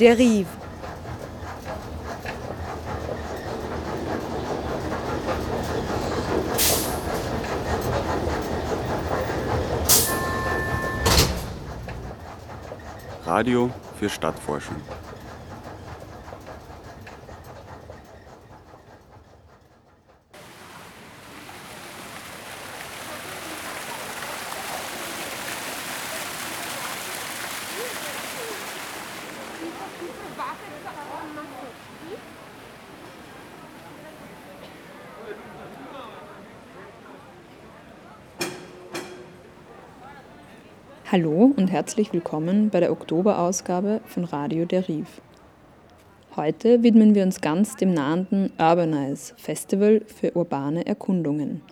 Derive. Radio für Stadtforschung. Hallo herzlich willkommen bei der Oktoberausgabe von Radio Deriv. Heute widmen wir uns ganz dem nahenden Urbanize Festival für urbane Erkundungen.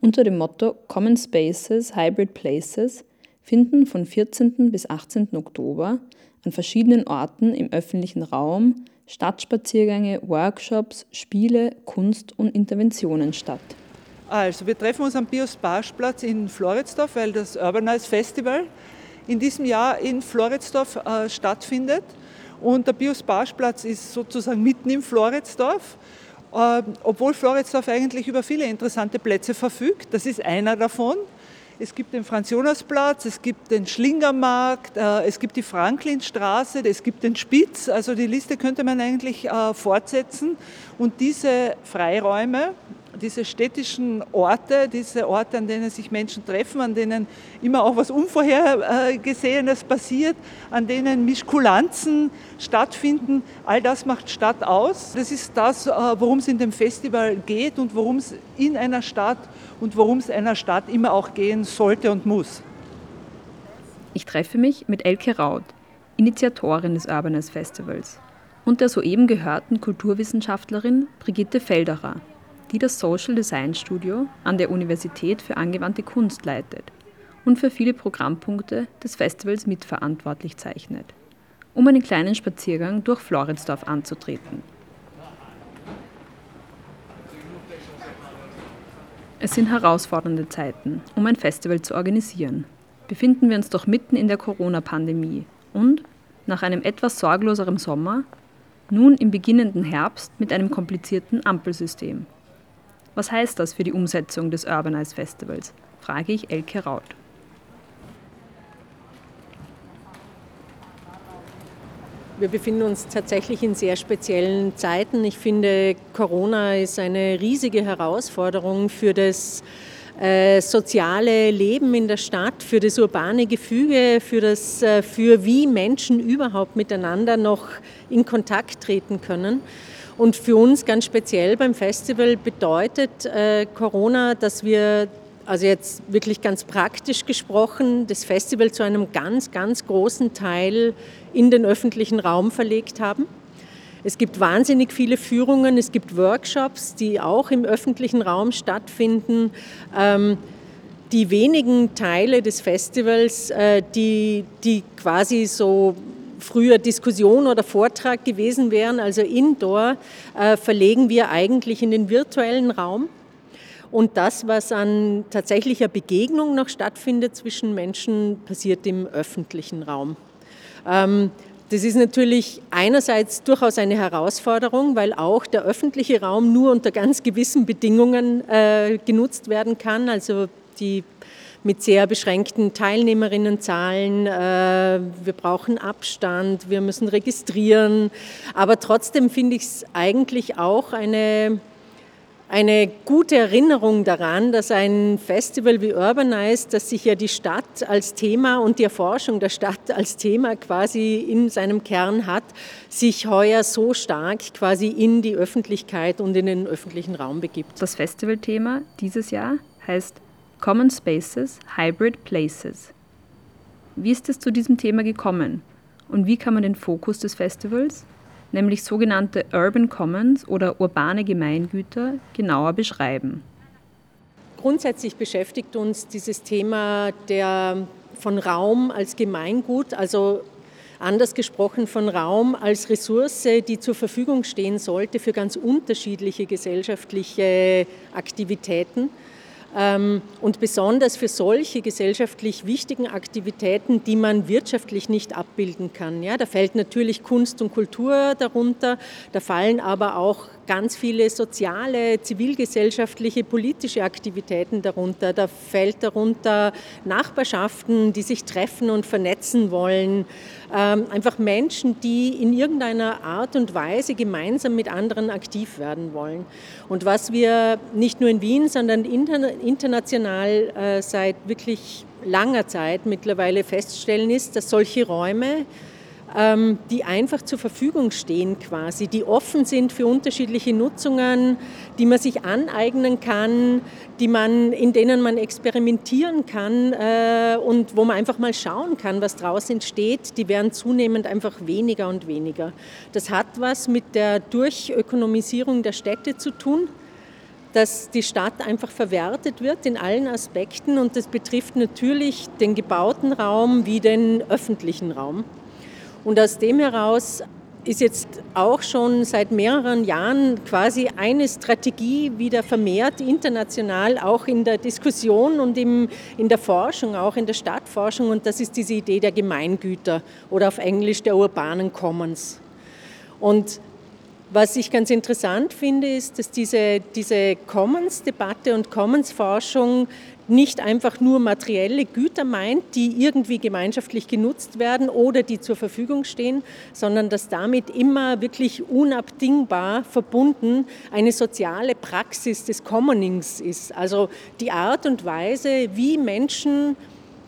Unter dem Motto Common Spaces, Hybrid Places finden von 14. bis 18. Oktober an verschiedenen Orten im öffentlichen Raum Stadtspaziergänge, Workshops, Spiele, Kunst und Interventionen statt. Also, wir treffen uns am Biosparsplatz in Floridsdorf, weil das Urbanize Festival in diesem Jahr in Floridsdorf äh, stattfindet. Und der Biosparsplatz ist sozusagen mitten im Floridsdorf, äh, obwohl Floridsdorf eigentlich über viele interessante Plätze verfügt. Das ist einer davon. Es gibt den Franz-Jonas-Platz, es gibt den Schlingermarkt, äh, es gibt die Franklinstraße, es gibt den Spitz. Also die Liste könnte man eigentlich äh, fortsetzen. Und diese Freiräume, diese städtischen Orte, diese Orte, an denen sich Menschen treffen, an denen immer auch was Unvorhergesehenes passiert, an denen Mischkulanzen stattfinden, all das macht Stadt aus. Das ist das, äh, worum es in dem Festival geht und worum es in einer Stadt und worum es einer Stadt immer auch gehen sollte und muss. Ich treffe mich mit Elke Raut, Initiatorin des Urbanist Festivals, und der soeben gehörten Kulturwissenschaftlerin Brigitte Felderer, die das Social Design Studio an der Universität für angewandte Kunst leitet und für viele Programmpunkte des Festivals mitverantwortlich zeichnet, um einen kleinen Spaziergang durch Floridsdorf anzutreten. Es sind herausfordernde Zeiten, um ein Festival zu organisieren. Befinden wir uns doch mitten in der Corona-Pandemie und, nach einem etwas sorgloseren Sommer, nun im beginnenden Herbst mit einem komplizierten Ampelsystem. Was heißt das für die Umsetzung des Urbanize Festivals? frage ich Elke Raut. Wir befinden uns tatsächlich in sehr speziellen Zeiten. Ich finde, Corona ist eine riesige Herausforderung für das äh, soziale Leben in der Stadt, für das urbane Gefüge, für, das, äh, für wie Menschen überhaupt miteinander noch in Kontakt treten können. Und für uns ganz speziell beim Festival bedeutet äh, Corona, dass wir, also jetzt wirklich ganz praktisch gesprochen, das Festival zu einem ganz, ganz großen Teil in den öffentlichen Raum verlegt haben. Es gibt wahnsinnig viele Führungen, es gibt Workshops, die auch im öffentlichen Raum stattfinden. Ähm, die wenigen Teile des Festivals, äh, die, die quasi so früher Diskussion oder Vortrag gewesen wären, also Indoor, äh, verlegen wir eigentlich in den virtuellen Raum. Und das, was an tatsächlicher Begegnung noch stattfindet zwischen Menschen, passiert im öffentlichen Raum. Ähm, das ist natürlich einerseits durchaus eine Herausforderung, weil auch der öffentliche Raum nur unter ganz gewissen Bedingungen äh, genutzt werden kann. Also die mit sehr beschränkten Teilnehmerinnenzahlen. Äh, wir brauchen Abstand, wir müssen registrieren. Aber trotzdem finde ich es eigentlich auch eine, eine gute Erinnerung daran, dass ein Festival wie Urbanize, das sich ja die Stadt als Thema und die Erforschung der Stadt als Thema quasi in seinem Kern hat, sich heuer so stark quasi in die Öffentlichkeit und in den öffentlichen Raum begibt. Das Festivalthema dieses Jahr heißt Common Spaces, Hybrid Places. Wie ist es zu diesem Thema gekommen und wie kann man den Fokus des Festivals, nämlich sogenannte Urban Commons oder urbane Gemeingüter, genauer beschreiben? Grundsätzlich beschäftigt uns dieses Thema der, von Raum als Gemeingut, also anders gesprochen von Raum als Ressource, die zur Verfügung stehen sollte für ganz unterschiedliche gesellschaftliche Aktivitäten und besonders für solche gesellschaftlich wichtigen Aktivitäten, die man wirtschaftlich nicht abbilden kann. Ja, da fällt natürlich Kunst und Kultur darunter, da fallen aber auch ganz viele soziale, zivilgesellschaftliche, politische Aktivitäten darunter. Da fällt darunter Nachbarschaften, die sich treffen und vernetzen wollen. Ähm, einfach Menschen, die in irgendeiner Art und Weise gemeinsam mit anderen aktiv werden wollen. Und was wir nicht nur in Wien, sondern international äh, seit wirklich langer Zeit mittlerweile feststellen, ist, dass solche Räume die einfach zur Verfügung stehen quasi, die offen sind für unterschiedliche Nutzungen, die man sich aneignen kann, die man, in denen man experimentieren kann äh, und wo man einfach mal schauen kann, was draußen entsteht, die werden zunehmend einfach weniger und weniger. Das hat was mit der Durchökonomisierung der Städte zu tun dass die Stadt einfach verwertet wird in allen Aspekten und das betrifft natürlich den gebauten Raum wie den öffentlichen Raum. Und aus dem heraus ist jetzt auch schon seit mehreren Jahren quasi eine Strategie wieder vermehrt international, auch in der Diskussion und im, in der Forschung, auch in der Stadtforschung. Und das ist diese Idee der Gemeingüter oder auf Englisch der urbanen Commons. Und was ich ganz interessant finde, ist, dass diese, diese Commons-Debatte und Commons-Forschung nicht einfach nur materielle Güter meint, die irgendwie gemeinschaftlich genutzt werden oder die zur Verfügung stehen, sondern dass damit immer wirklich unabdingbar verbunden eine soziale Praxis des Commonings ist. Also die Art und Weise, wie Menschen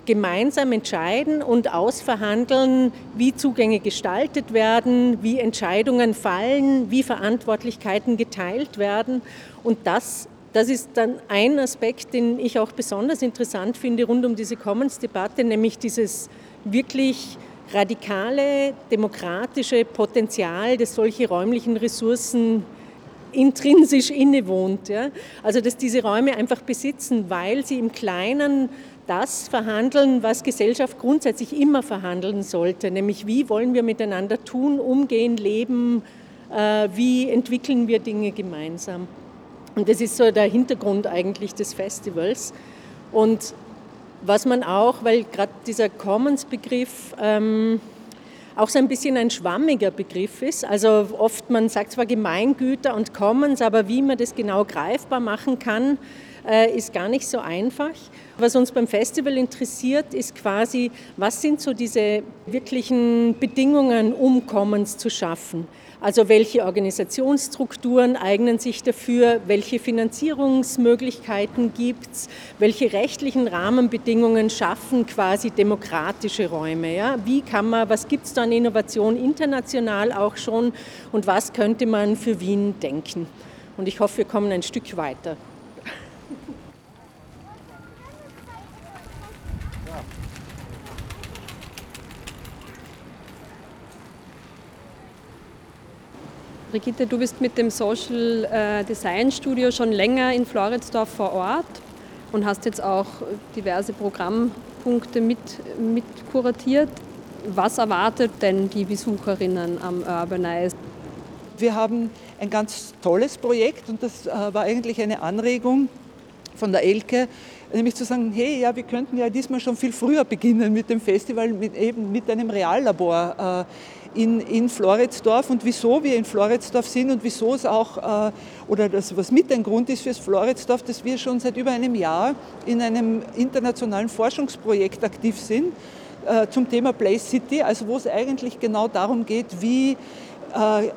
gemeinsam entscheiden und ausverhandeln, wie Zugänge gestaltet werden, wie Entscheidungen fallen, wie Verantwortlichkeiten geteilt werden. Und das das ist dann ein Aspekt, den ich auch besonders interessant finde rund um diese Commons-Debatte, nämlich dieses wirklich radikale demokratische Potenzial, das solche räumlichen Ressourcen intrinsisch innewohnt. Ja? Also dass diese Räume einfach besitzen, weil sie im Kleinen das verhandeln, was Gesellschaft grundsätzlich immer verhandeln sollte, nämlich wie wollen wir miteinander tun, umgehen, leben, äh, wie entwickeln wir Dinge gemeinsam. Und das ist so der Hintergrund eigentlich des Festivals. Und was man auch, weil gerade dieser Commons-Begriff ähm, auch so ein bisschen ein schwammiger Begriff ist. Also oft, man sagt zwar Gemeingüter und Commons, aber wie man das genau greifbar machen kann, ist gar nicht so einfach. Was uns beim Festival interessiert, ist quasi, was sind so diese wirklichen Bedingungen, um Commons zu schaffen. Also welche Organisationsstrukturen eignen sich dafür, welche Finanzierungsmöglichkeiten gibt es, welche rechtlichen Rahmenbedingungen schaffen quasi demokratische Räume. Ja? Wie kann man, was gibt es da an Innovation international auch schon und was könnte man für Wien denken? Und ich hoffe, wir kommen ein Stück weiter. Brigitte, du bist mit dem Social äh, Design Studio schon länger in Floridsdorf vor Ort und hast jetzt auch diverse Programmpunkte mit, mit kuratiert. Was erwartet denn die Besucherinnen am Urbanize? Wir haben ein ganz tolles Projekt und das äh, war eigentlich eine Anregung von der Elke, nämlich zu sagen, hey, ja, wir könnten ja diesmal schon viel früher beginnen mit dem Festival, mit, eben mit einem Reallabor. In, in Floridsdorf und wieso wir in Floridsdorf sind und wieso es auch, äh, oder das, was mit ein Grund ist fürs Floridsdorf, dass wir schon seit über einem Jahr in einem internationalen Forschungsprojekt aktiv sind äh, zum Thema Place City, also wo es eigentlich genau darum geht, wie äh,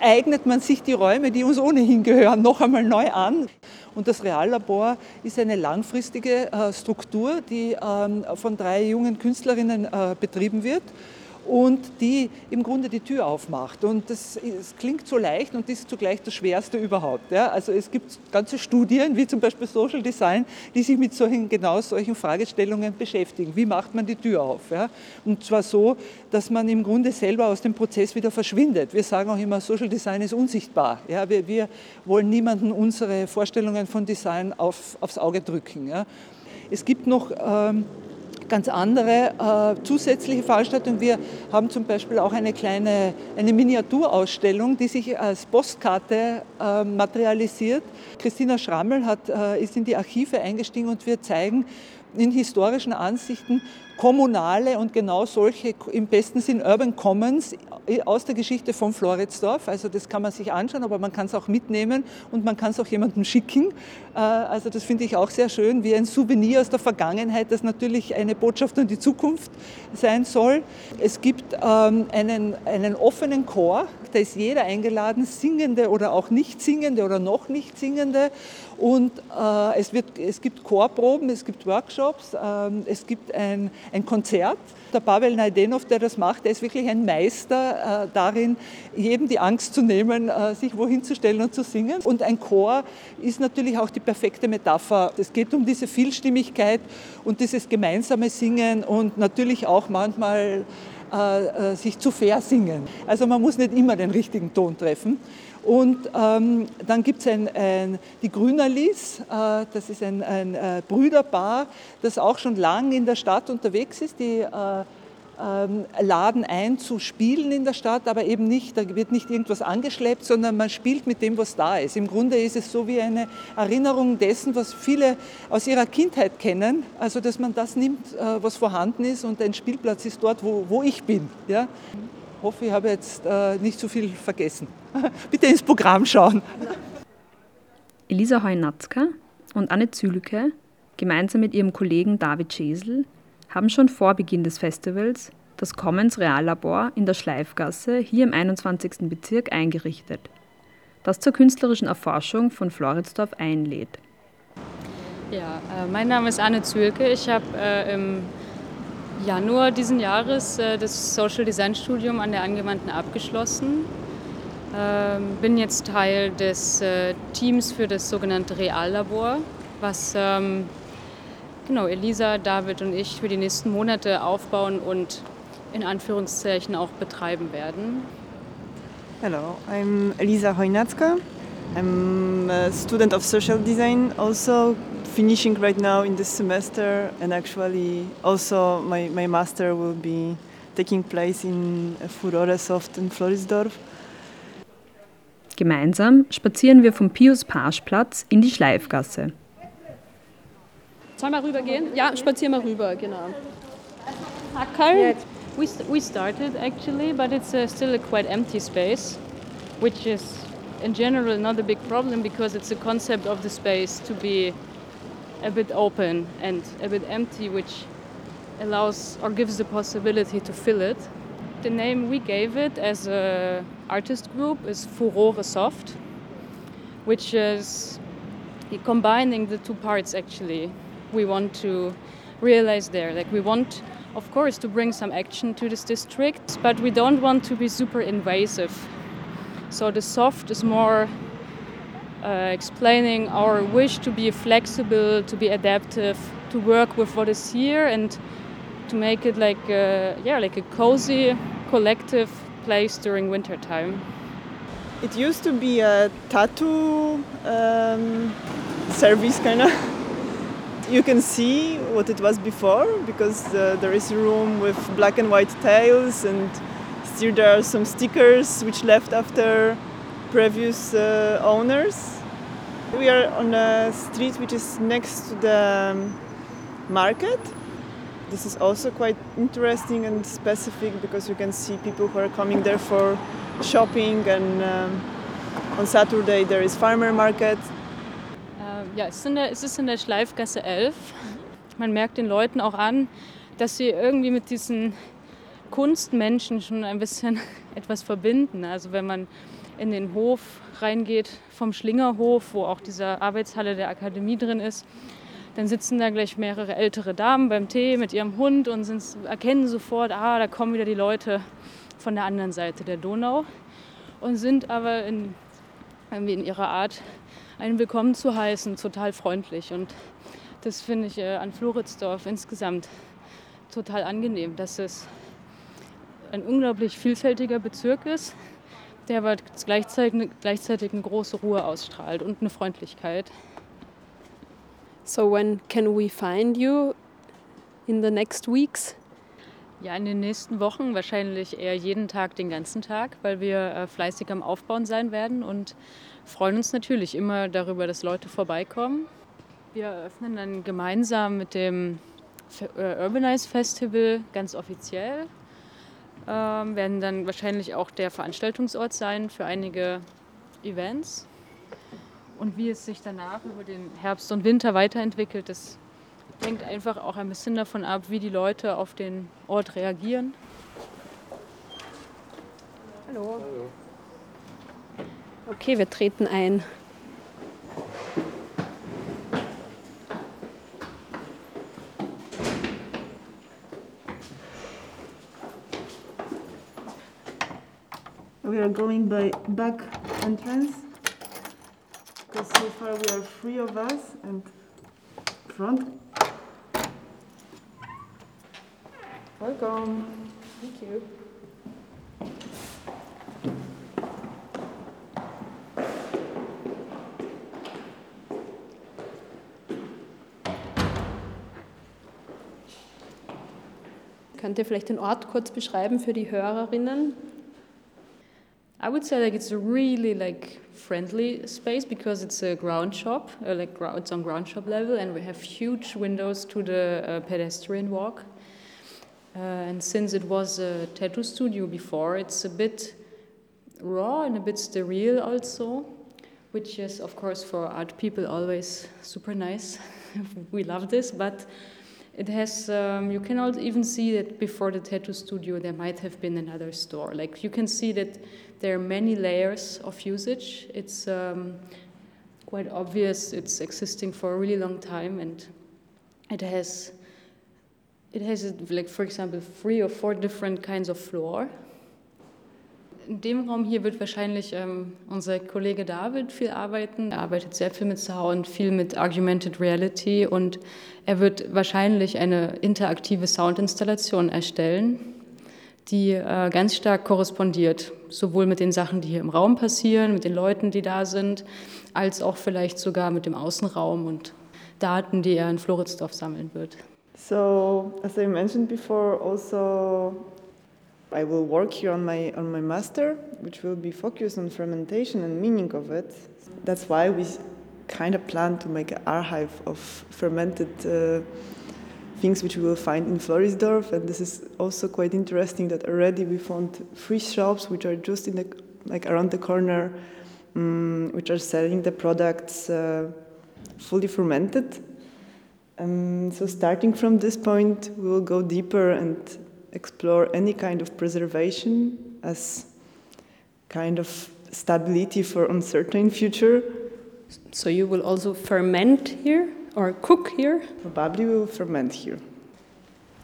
eignet man sich die Räume, die uns ohnehin gehören, noch einmal neu an. Und das Reallabor ist eine langfristige Struktur, die ähm, von drei jungen Künstlerinnen betrieben wird und die im Grunde die Tür aufmacht. Und das, das klingt so leicht und ist zugleich das Schwerste überhaupt. Ja? Also es gibt ganze Studien, wie zum Beispiel Social Design, die sich mit solchen, genau solchen Fragestellungen beschäftigen. Wie macht man die Tür auf? Ja? Und zwar so, dass man im Grunde selber aus dem Prozess wieder verschwindet. Wir sagen auch immer, Social Design ist unsichtbar. Ja? Wir, wir wollen niemanden unsere Vorstellungen von Design auf, aufs Auge drücken. Ja? Es gibt noch... Ähm, ganz andere äh, zusätzliche Veranstaltungen. Wir haben zum Beispiel auch eine kleine eine Miniaturausstellung, die sich als Postkarte äh, materialisiert. Christina Schrammel hat, äh, ist in die Archive eingestiegen und wir zeigen in historischen Ansichten kommunale und genau solche im besten Sinn Urban Commons aus der Geschichte von Floridsdorf. Also das kann man sich anschauen, aber man kann es auch mitnehmen und man kann es auch jemandem schicken. Äh, also das finde ich auch sehr schön, wie ein Souvenir aus der Vergangenheit, das natürlich eine Botschaft an die Zukunft sein soll. Es gibt ähm, einen, einen offenen Chor, da ist jeder eingeladen, Singende oder auch nicht Singende oder noch nicht Singende. Und äh, es, wird, es gibt Chorproben, es gibt Workshops, ähm, es gibt ein, ein Konzert. Der Pavel Naidenov, der das macht, der ist wirklich ein Meister äh, darin, jedem die Angst zu nehmen, äh, sich wohin zu stellen und zu singen. Und ein Chor ist natürlich auch die perfekte Metapher. Es geht um diese Vielstimmigkeit und dieses gemeinsame Singen und natürlich auch manchmal äh, äh, sich zu versingern. Also man muss nicht immer den richtigen Ton treffen. Und ähm, dann gibt es die Grünerlis, äh, das ist ein, ein äh, Brüderpaar, das auch schon lange in der Stadt unterwegs ist. Die äh, ähm, laden ein zu spielen in der Stadt, aber eben nicht, da wird nicht irgendwas angeschleppt, sondern man spielt mit dem, was da ist. Im Grunde ist es so wie eine Erinnerung dessen, was viele aus ihrer Kindheit kennen, also dass man das nimmt, äh, was vorhanden ist und ein Spielplatz ist dort, wo, wo ich bin. Ja? Ich hoffe, ich habe jetzt äh, nicht zu viel vergessen. Bitte ins Programm schauen. Elisa Heunatzka und Anne Zülke gemeinsam mit ihrem Kollegen David Schesel haben schon vor Beginn des Festivals das Commons Reallabor in der Schleifgasse hier im 21. Bezirk eingerichtet, das zur künstlerischen Erforschung von Floridsdorf einlädt. Ja, äh, mein Name ist Anne Zülke. Ich habe äh, im Januar diesen Jahres äh, das Social Design Studium an der Angewandten abgeschlossen. Ähm, bin jetzt Teil des äh, Teams für das sogenannte Reallabor, was ähm, genau, Elisa, David und ich für die nächsten Monate aufbauen und in Anführungszeichen auch betreiben werden. Hello, I'm Elisa Hojnacka. I'm a student of social design, also finishing right now in this semester, and actually also my, my master will be taking place in Furore Soft in Florisdorf. Gemeinsam spazieren wir vom Pius-Pasch-Platz in die Schleifgasse. Sollen wir rübergehen? Ja, spazieren wir rüber, genau. Hackerl? We, we started actually, but it's uh, still a quite empty space, which is in general not a big problem because it's a concept of the space to be a bit open and a bit empty, which allows or gives the possibility to fill it. The name we gave it as a artist group is Furore Soft, which is combining the two parts actually we want to realize there. Like we want, of course, to bring some action to this district, but we don't want to be super invasive. So the soft is more explaining our wish to be flexible, to be adaptive, to work with what is here, and to make it like a, yeah, like a cozy, collective place during winter time. It used to be a tattoo um, service, kind of. you can see what it was before because uh, there is a room with black and white tiles and still there are some stickers which left after previous uh, owners. We are on a street which is next to the um, market. This is also quite interesting and specific because you can see people who are coming there for shopping and um, on Saturday there is farmer market Ja, es ist, in der, es ist in der Schleifgasse 11. Man merkt den Leuten auch an, dass sie irgendwie mit diesen Kunstmenschen schon ein bisschen etwas verbinden. Also wenn man in den Hof reingeht vom Schlingerhof, wo auch diese Arbeitshalle der Akademie drin ist, dann sitzen da gleich mehrere ältere Damen beim Tee mit ihrem Hund und sind, erkennen sofort, ah, da kommen wieder die Leute von der anderen Seite der Donau und sind aber in, irgendwie in ihrer Art einen willkommen zu heißen, total freundlich. Und das finde ich äh, an Floridsdorf insgesamt total angenehm, dass es ein unglaublich vielfältiger Bezirk ist, der aber gleichzeitig, gleichzeitig eine große Ruhe ausstrahlt und eine Freundlichkeit. So when can we find you in the next weeks? Ja, in den nächsten Wochen wahrscheinlich eher jeden Tag, den ganzen Tag, weil wir äh, fleißig am Aufbauen sein werden und freuen uns natürlich immer darüber, dass Leute vorbeikommen. Wir eröffnen dann gemeinsam mit dem äh, Urbanize Festival ganz offiziell. Ähm, werden dann wahrscheinlich auch der Veranstaltungsort sein für einige Events. Und wie es sich danach über den Herbst und Winter weiterentwickelt, das hängt einfach auch ein bisschen davon ab, wie die Leute auf den Ort reagieren. Hallo. Hallo. Okay, wir treten ein. Going by back entrance because so far we are three of us and front Welcome. Thank you. Könnt ihr vielleicht den Ort kurz beschreiben für die Hörerinnen? I would say like it's a really like friendly space because it's a ground shop, uh, like it's on ground shop level, and we have huge windows to the uh, pedestrian walk. Uh, and since it was a tattoo studio before, it's a bit raw and a bit sterile also, which is, of course, for art people always super nice. we love this, but it has, um, you can even see that before the tattoo studio there might have been another store. Like you can see that there are many layers of usage. It's um, quite obvious it's existing for a really long time and it has It has, like, for example, three or four different kinds of floor. In dem Raum hier wird wahrscheinlich ähm, unser Kollege David viel arbeiten. Er arbeitet sehr viel mit Sound, viel mit Argumented Reality und er wird wahrscheinlich eine interaktive Soundinstallation erstellen, die äh, ganz stark korrespondiert, sowohl mit den Sachen, die hier im Raum passieren, mit den Leuten, die da sind, als auch vielleicht sogar mit dem Außenraum und Daten, die er in Floridsdorf sammeln wird. So, as I mentioned before, also I will work here on my on my master, which will be focused on fermentation and meaning of it. That's why we kind of plan to make an archive of fermented uh, things which we will find in Florisdorf, and this is also quite interesting that already we found three shops which are just in the like around the corner, um, which are selling the products uh, fully fermented um, so starting from this point, we will go deeper and explore any kind of preservation as kind of stability for uncertain future. So you will also ferment here or cook here? Probably we will ferment here.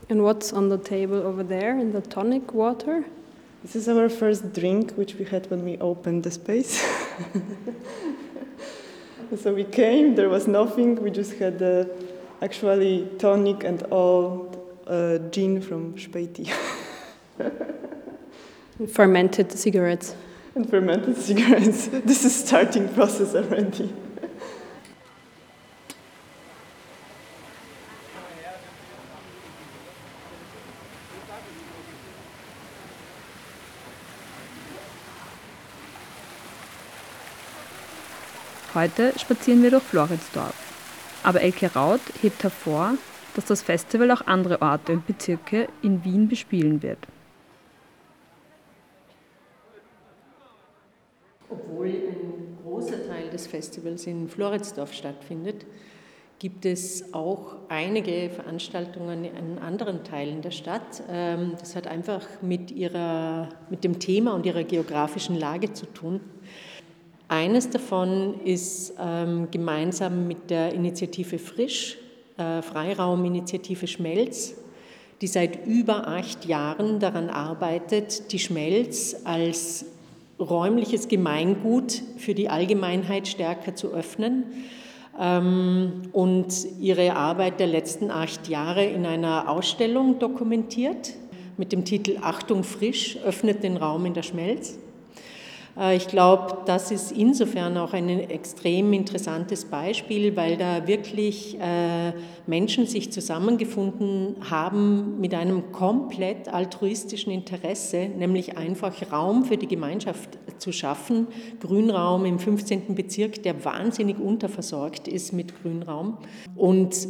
And what's on the table over there in the tonic water? This is our first drink, which we had when we opened the space. so we came, there was nothing, we just had the actually tonic and all uh, gin from Späti. fermented cigarettes. And fermented cigarettes. this is starting process already. Heute spazieren wir durch Floridsdorf. Aber Elke Raut hebt hervor, dass das Festival auch andere Orte und Bezirke in Wien bespielen wird. Obwohl ein großer Teil des Festivals in Floridsdorf stattfindet, gibt es auch einige Veranstaltungen in anderen Teilen der Stadt. Ähm, das hat einfach mit, ihrer, mit dem Thema und ihrer geografischen Lage zu tun. Eines davon ist ähm, gemeinsam mit der Initiative Frisch, Freirauminitiative Schmelz, die seit über acht Jahren daran arbeitet, die Schmelz als räumliches Gemeingut für die Allgemeinheit stärker zu öffnen ähm, und ihre Arbeit der letzten acht Jahre in einer Ausstellung dokumentiert mit dem Titel Achtung frisch öffnet den Raum in der Schmelz. Äh, ich glaube, das ist insofern auch ein extrem interessantes Beispiel, weil da wirklich äh, Menschen sich zusammengefunden haben mit einem komplett altruistischen Interesse, nämlich einfach Raum für die Gemeinschaft zu schaffen. Grünraum im 15. Bezirk, der wahnsinnig unterversorgt ist mit Grünraum. Und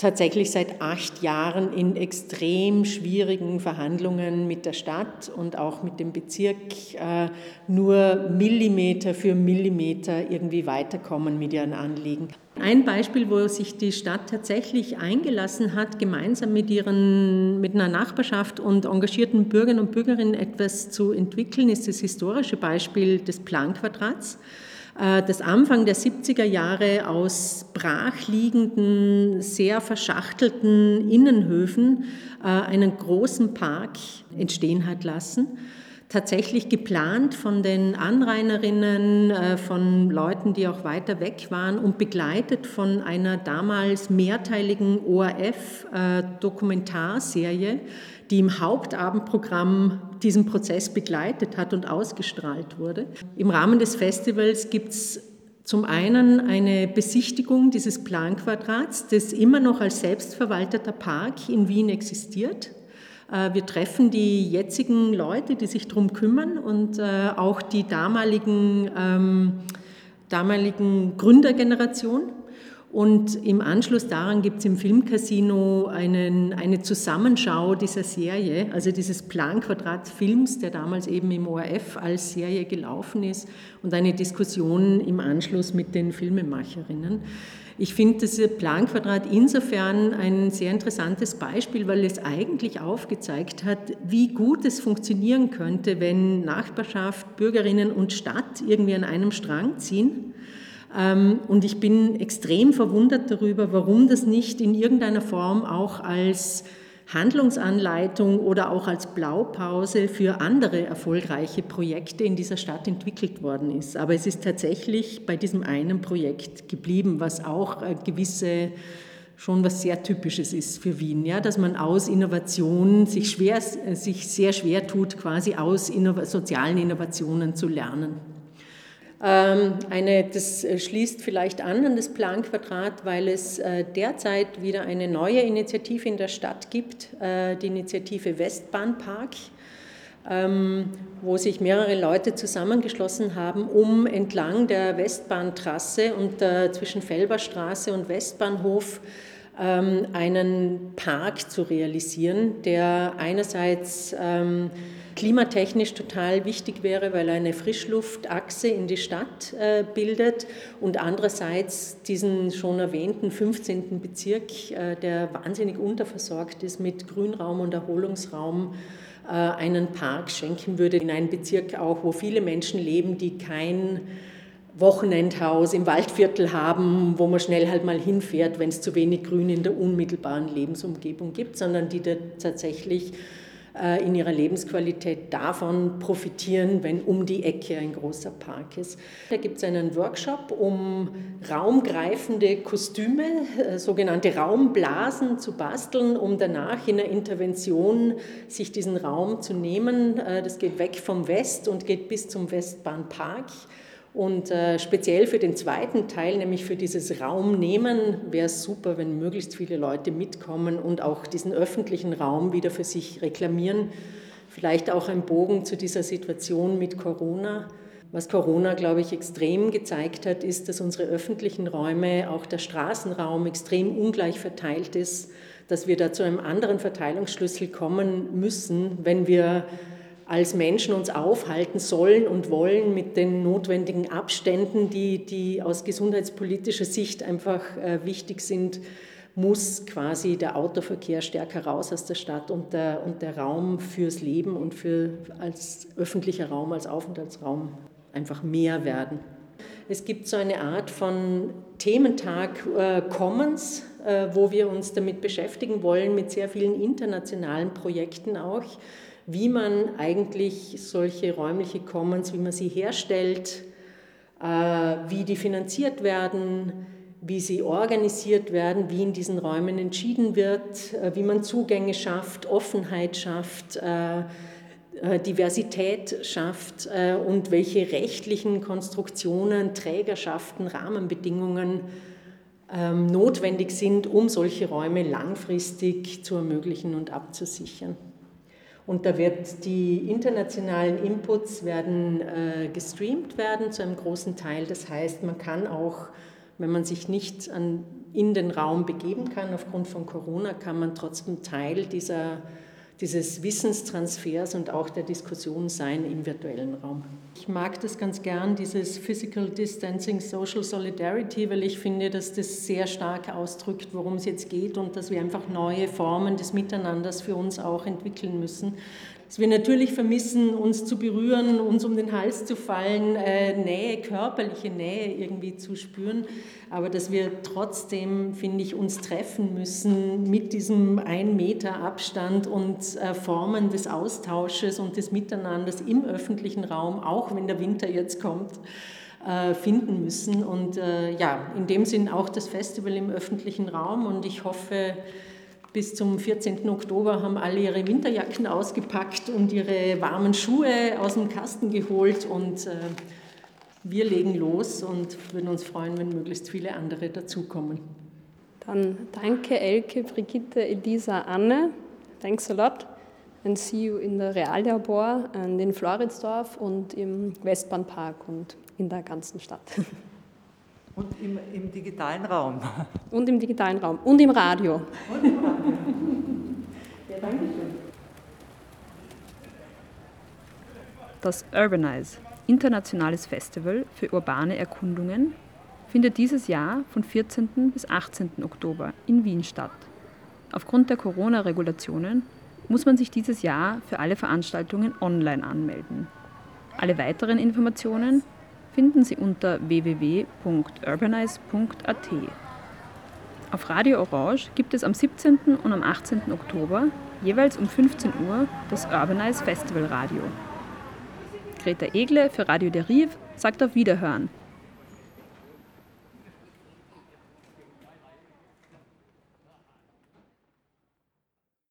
tatsächlich seit acht Jahren in extrem schwierigen Verhandlungen mit der Stadt und auch mit dem Bezirk äh, nur Millimeter für Millimeter irgendwie weiterkommen mit ihren Anliegen. Ein Beispiel, wo sich die Stadt tatsächlich eingelassen hat, gemeinsam mit, ihren, mit einer Nachbarschaft und engagierten Bürgern und Bürgerinnen etwas zu entwickeln, ist das historische Beispiel des Planquadrats. Das Anfang der 70er Jahre aus brachliegenden, sehr verschachtelten Innenhöfen äh, einen großen Park entstehen hat lassen. Tatsächlich geplant von den Anrainerinnen, äh, von Leuten, die auch weiter weg waren und begleitet von einer damals mehrteiligen ORF-Dokumentarserie, die im Hauptabendprogramm diesen Prozess begleitet hat und ausgestrahlt wurde. Im Rahmen des Festivals gibt es zum einen eine Besichtigung dieses Planquadrats, das immer noch als selbstverwalteter Park in Wien existiert. Äh, wir treffen die jetzigen Leute, die sich darum kümmern und äh, auch die damaligen, ähm, damaligen Gründergeneration. Und im Anschluss daran gibt es im Filmcasino einen, eine Zusammenschau dieser Serie, also dieses Planquadrat-Films, der damals eben im ORF als Serie gelaufen ist, und eine Diskussion im Anschluss mit den Filmemacherinnen. Ich finde das Planquadrat insofern ein sehr interessantes Beispiel, weil es eigentlich aufgezeigt hat, wie gut es funktionieren könnte, wenn Nachbarschaft, Bürgerinnen und Stadt irgendwie an einem Strang ziehen und ich bin extrem verwundert darüber, warum das nicht in irgendeiner Form auch als Handlungsanleitung oder auch als Blaupause für andere erfolgreiche Projekte in dieser Stadt entwickelt worden ist. Aber es ist tatsächlich bei diesem einen Projekt geblieben, was auch gewisse schon was sehr Typisches ist für Wien, ja, dass man aus Innovation sich, schwer, sich sehr schwer tut, quasi aus innov sozialen Innovationen zu lernen. Ähm, eine, das äh, schließt vielleicht an an das Planquadrat, weil es äh, derzeit wieder eine neue Initiative in der Stadt gibt, äh, die Initiative Westbahnpark, ähm, wo sich mehrere Leute zusammengeschlossen haben, um entlang der Westbahntrasse und zwischen Felberstraße und Westbahnhof ähm, einen Park zu realisieren, der einerseits klimatechnisch total wichtig wäre, weil er eine Frischluftachse in die Stadt äh, bildet und andererseits diesen schon erwähnten 15. Bezirk, äh, der wahnsinnig unterversorgt ist mit Grünraum und Erholungsraum, äh, einen Park schenken würde in einen Bezirk auch, wo viele Menschen leben, die kein Wochenendhaus im Waldviertel haben, wo man schnell halt mal hinfährt, wenn es zu wenig Grün in der unmittelbaren Lebensumgebung gibt, sondern die da tatsächlich in ihrer Lebensqualität davon profitieren, wenn um die Ecke ein großer Park ist. Da gibt es einen Workshop, um raumgreifende Kostüme, äh, sogenannte Raumblasen zu basteln, um danach in einer Intervention sich diesen Raum zu nehmen. Äh, das geht weg vom West und geht bis zum Westbahnpark. Und äh, speziell für den zweiten Teil, nämlich für dieses Raumnehmen, wäre es super, wenn möglichst viele Leute mitkommen und auch diesen öffentlichen Raum wieder für sich reklamieren. Vielleicht auch ein Bogen zu dieser Situation mit Corona. Was Corona, glaube ich, extrem gezeigt hat, ist, dass unsere öffentlichen Räume, auch der Straßenraum, extrem ungleich verteilt ist, dass wir da zu einem anderen Verteilungsschlüssel kommen müssen, wenn wir als Menschen uns aufhalten sollen und wollen mit den notwendigen Abständen, die, die aus gesundheitspolitischer Sicht einfach äh, wichtig sind, muss quasi der Autoverkehr stärker raus aus der Stadt und der, und der Raum fürs Leben und für, als öffentlicher Raum, als Aufenthaltsraum einfach mehr werden. Es gibt so eine Art von Thementag äh, Commons, äh, wo wir uns damit beschäftigen wollen, mit sehr vielen internationalen Projekten auch wie man eigentlich solche räumliche Commons, wie man sie herstellt, äh, wie die finanziert werden, wie sie organisiert werden, wie in diesen Räumen entschieden wird, äh, wie man Zugänge schafft, Offenheit schafft, äh, Diversität schafft und welche rechtlichen Konstruktionen, Trägerschaften, Rahmenbedingungen ähm, notwendig sind, um solche Räume langfristig zu ermöglichen und abzusichern. Und da wird die internationalen Inputs werden äh, gestreamt werden zu einem großen Teil. Das heißt, man kann auch, wenn man sich nicht an, in den Raum begeben kann aufgrund von Corona, kann man trotzdem Teil dieser dieses Wissenstransfers und auch der Diskussion sein im virtuellen Raum. Ich mag das ganz gern, dieses Physical Distancing, Social Solidarity, weil ich finde, dass das sehr stark ausdrückt, worum es jetzt geht und dass wir einfach neue Formen des Miteinanders für uns auch entwickeln müssen dass wir natürlich vermissen, uns zu berühren, uns um den Hals zu fallen, äh, Nähe, körperliche Nähe irgendwie zu spüren, aber dass wir trotzdem, finde ich, uns treffen müssen mit diesem ein Meter Abstand und äh, Formen des Austausches und des Miteinanders im öffentlichen Raum, auch wenn der Winter jetzt kommt äh, finden müssen. Und ja, in dem Sinn auch das Festival im öffentlichen Raum. Und ich hoffe, bis zum 14. Oktober haben alle ihre Winterjacken ausgepackt und ihre warmen Schuhe aus dem Kasten geholt und äh, wir legen los und würden uns freuen, wenn möglichst viele andere dazukommen. Dann danke Elke, Brigitte, Elisa, Anne. Thanks a lot and see you in der Reallabor in Floridsdorf und im Westbahnpark und in der ganzen Stadt. Und im, im, digitalen Raum. Und im digitalen Raum. Und im Radio. Und im Radio. Ja, danke schön. Das Urbanize, internationales Festival für urbane Erkundungen, findet dieses Jahr von 14. bis 18. Oktober in Wien statt. Aufgrund der Corona-Regulationen muss man sich dieses Jahr für alle Veranstaltungen online anmelden. Alle weiteren Informationen finden Sie unter www.urbanize.at. Auf Radio Orange gibt es am 17. und am 18. Oktober jeweils um 15 Uhr das Urbanize Festival Radio. Greta Egle für Radio der Riv sagt auf Wiederhören